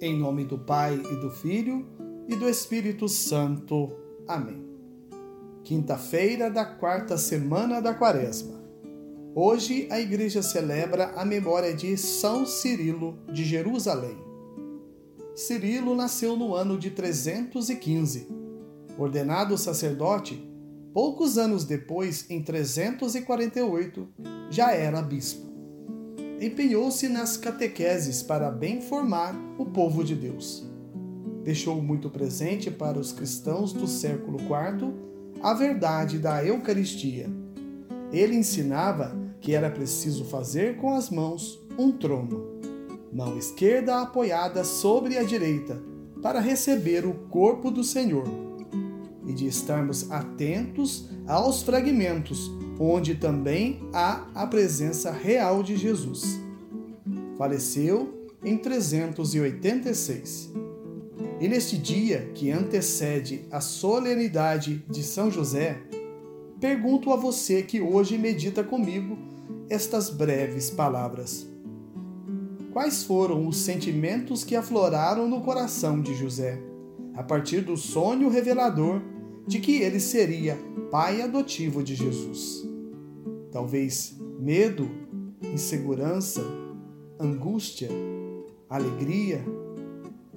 Em nome do Pai e do Filho e do Espírito Santo. Amém. Quinta-feira da quarta semana da Quaresma. Hoje a igreja celebra a memória de São Cirilo de Jerusalém. Cirilo nasceu no ano de 315. Ordenado sacerdote, poucos anos depois, em 348, já era bispo empenhou-se nas catequeses para bem formar o povo de Deus. Deixou muito presente para os cristãos do século IV a verdade da Eucaristia. Ele ensinava que era preciso fazer com as mãos um trono, mão esquerda apoiada sobre a direita, para receber o corpo do Senhor, e de estarmos atentos aos fragmentos onde também há a presença real de Jesus. Faleceu em 386. E neste dia que antecede a solenidade de São José, pergunto a você que hoje medita comigo estas breves palavras. Quais foram os sentimentos que afloraram no coração de José, a partir do sonho revelador de que ele seria pai adotivo de Jesus? Talvez medo, insegurança, angústia, alegria,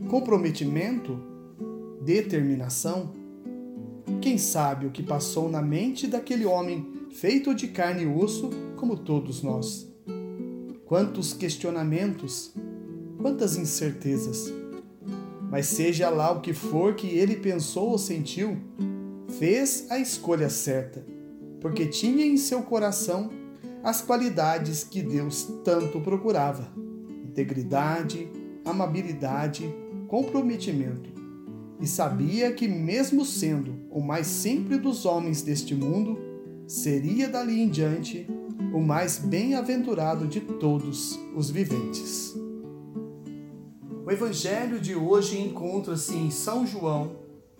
comprometimento, determinação. Quem sabe o que passou na mente daquele homem feito de carne e osso como todos nós? Quantos questionamentos, quantas incertezas. Mas seja lá o que for que ele pensou ou sentiu, fez a escolha certa porque tinha em seu coração as qualidades que Deus tanto procurava: integridade, amabilidade, comprometimento. E sabia que, mesmo sendo o mais simples dos homens deste mundo, seria dali em diante o mais bem-aventurado de todos os viventes. O evangelho de hoje encontra-se em São João,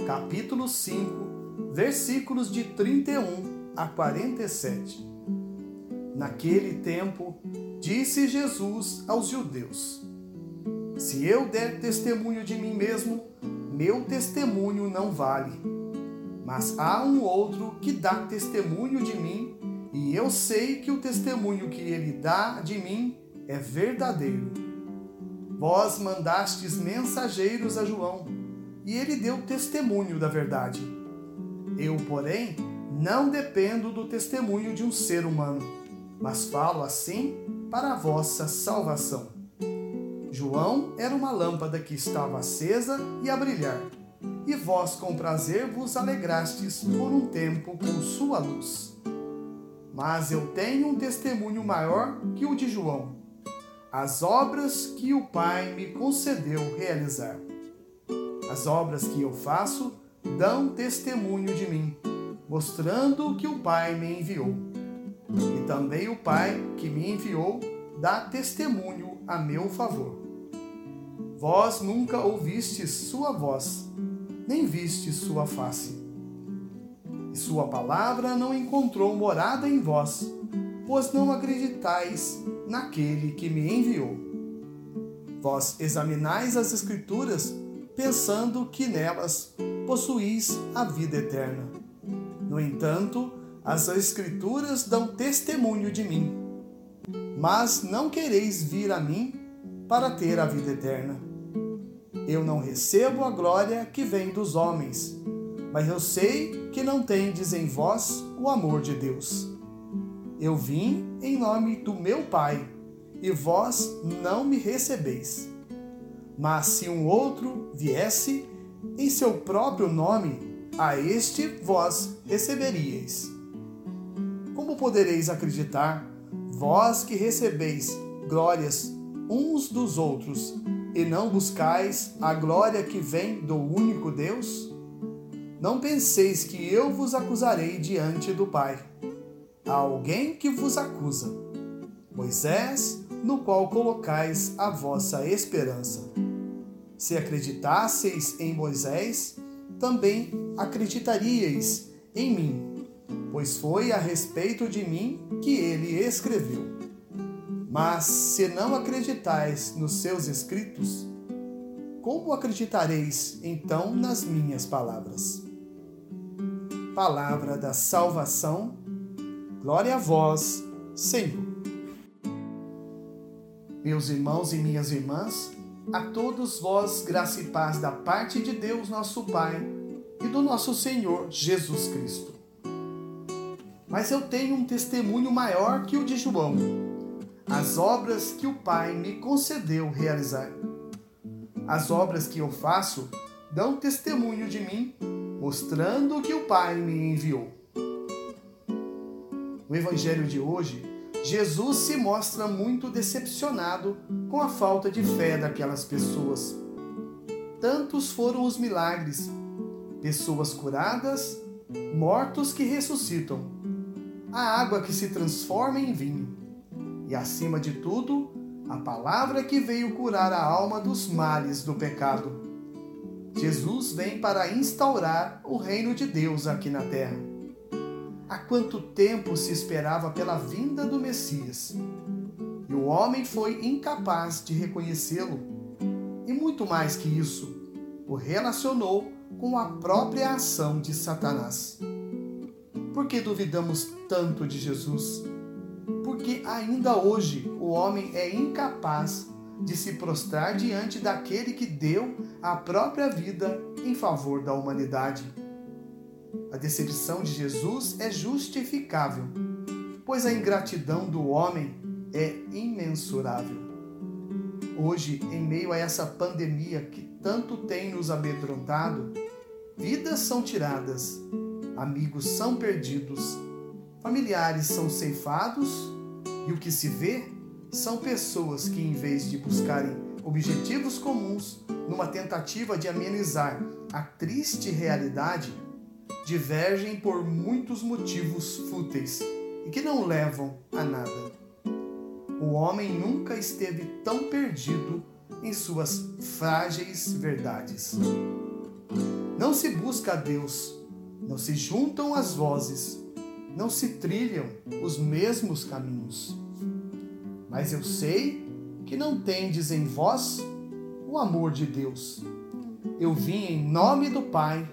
capítulo 5, versículos de 31 a 47. Naquele tempo, disse Jesus aos judeus: Se eu der testemunho de mim mesmo, meu testemunho não vale. Mas há um outro que dá testemunho de mim, e eu sei que o testemunho que ele dá de mim é verdadeiro. Vós mandastes mensageiros a João, e ele deu testemunho da verdade. Eu, porém, não dependo do testemunho de um ser humano, mas falo assim para a vossa salvação. João era uma lâmpada que estava acesa e a brilhar, e vós com prazer vos alegrastes por um tempo com sua luz. Mas eu tenho um testemunho maior que o de João, as obras que o Pai me concedeu realizar. As obras que eu faço dão testemunho de mim mostrando que o Pai me enviou. E também o Pai que me enviou dá testemunho a meu favor. Vós nunca ouvistes sua voz, nem vistes sua face. E sua palavra não encontrou morada em vós, pois não acreditais naquele que me enviou. Vós examinais as Escrituras, pensando que nelas possuís a vida eterna no entanto, as Escrituras dão testemunho de mim. Mas não quereis vir a mim para ter a vida eterna. Eu não recebo a glória que vem dos homens, mas eu sei que não tendes em vós o amor de Deus. Eu vim em nome do meu Pai, e vós não me recebeis. Mas se um outro viesse em seu próprio nome, a este vós receberíeis. Como podereis acreditar, vós que recebeis glórias uns dos outros, e não buscais a glória que vem do único Deus? Não penseis que eu vos acusarei diante do Pai. Há alguém que vos acusa, Moisés, no qual colocais a vossa esperança. Se acreditasseis em Moisés, também acreditaríeis em mim, pois foi a respeito de mim que ele escreveu. Mas se não acreditais nos seus escritos, como acreditareis então nas minhas palavras? Palavra da salvação, glória a vós, Senhor. Meus irmãos e minhas irmãs, a todos vós graça e paz da parte de Deus, nosso Pai, e do nosso Senhor Jesus Cristo. Mas eu tenho um testemunho maior que o de João, as obras que o Pai me concedeu realizar. As obras que eu faço dão testemunho de mim, mostrando que o Pai me enviou. No Evangelho de hoje, Jesus se mostra muito decepcionado com a falta de fé daquelas pessoas. Tantos foram os milagres, pessoas curadas, mortos que ressuscitam, a água que se transforma em vinho, e acima de tudo, a palavra que veio curar a alma dos males do pecado. Jesus vem para instaurar o reino de Deus aqui na terra. Há quanto tempo se esperava pela vinda do Messias? E o homem foi incapaz de reconhecê-lo. E muito mais que isso, o relacionou com a própria ação de Satanás. Por que duvidamos tanto de Jesus? Porque ainda hoje o homem é incapaz de se prostrar diante daquele que deu a própria vida em favor da humanidade. A decepção de Jesus é justificável, pois a ingratidão do homem é imensurável. Hoje, em meio a essa pandemia que tanto tem nos amedrontado, vidas são tiradas, amigos são perdidos, familiares são ceifados e o que se vê são pessoas que, em vez de buscarem objetivos comuns numa tentativa de amenizar a triste realidade, divergem por muitos motivos fúteis e que não levam a nada. O homem nunca esteve tão perdido em suas frágeis verdades. Não se busca a Deus, não se juntam as vozes, não se trilham os mesmos caminhos. Mas eu sei que não tendes em vós o amor de Deus. Eu vim em nome do Pai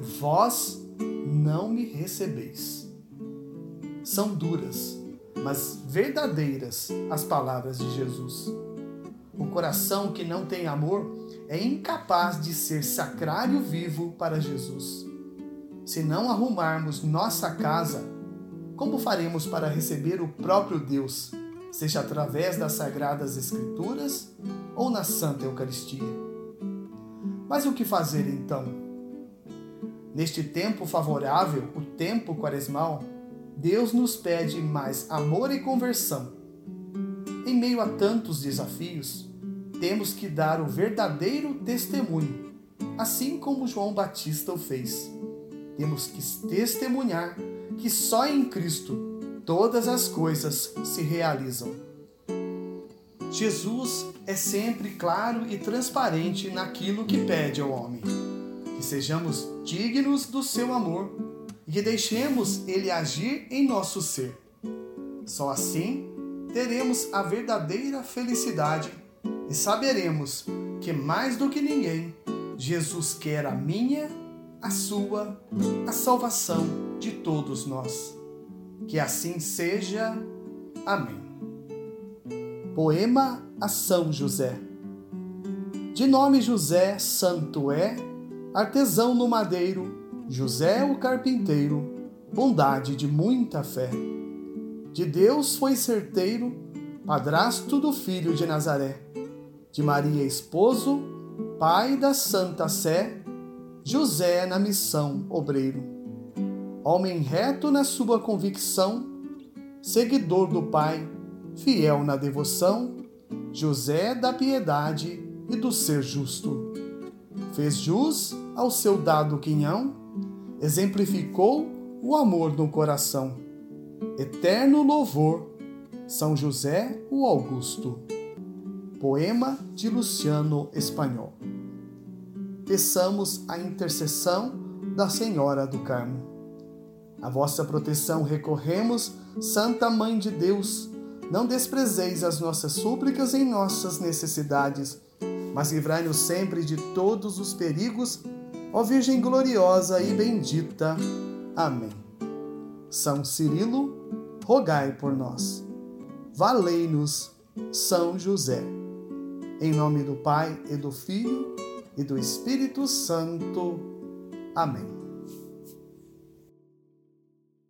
vós não me recebeis. São duras, mas verdadeiras as palavras de Jesus. O coração que não tem amor é incapaz de ser sacrário vivo para Jesus. Se não arrumarmos nossa casa, como faremos para receber o próprio Deus, seja através das sagradas Escrituras ou na Santa Eucaristia? Mas o que fazer então? Neste tempo favorável, o tempo quaresmal, Deus nos pede mais amor e conversão. Em meio a tantos desafios, temos que dar o verdadeiro testemunho, assim como João Batista o fez. Temos que testemunhar que só em Cristo todas as coisas se realizam. Jesus é sempre claro e transparente naquilo que pede ao homem que sejamos dignos do seu amor e que deixemos ele agir em nosso ser. Só assim teremos a verdadeira felicidade e saberemos que mais do que ninguém, Jesus quer a minha, a sua, a salvação de todos nós. Que assim seja. Amém. Poema a São José. De nome José, santo é artesão no madeiro, José o carpinteiro, bondade de muita fé. De Deus foi certeiro, padrasto do filho de Nazaré, de Maria esposo, pai da Santa Sé, José na missão obreiro. Homem reto na sua convicção, seguidor do Pai, fiel na devoção, José da piedade e do ser justo fez jus ao seu dado quinhão, exemplificou o amor no coração. Eterno louvor, São José o Augusto. Poema de Luciano Espanhol. Peçamos a intercessão da Senhora do Carmo. A vossa proteção recorremos, Santa Mãe de Deus. Não desprezeis as nossas súplicas em nossas necessidades mas livrai-nos sempre de todos os perigos, ó Virgem gloriosa e bendita. Amém. São Cirilo, rogai por nós. Valei-nos, São José. Em nome do Pai e do Filho e do Espírito Santo. Amém.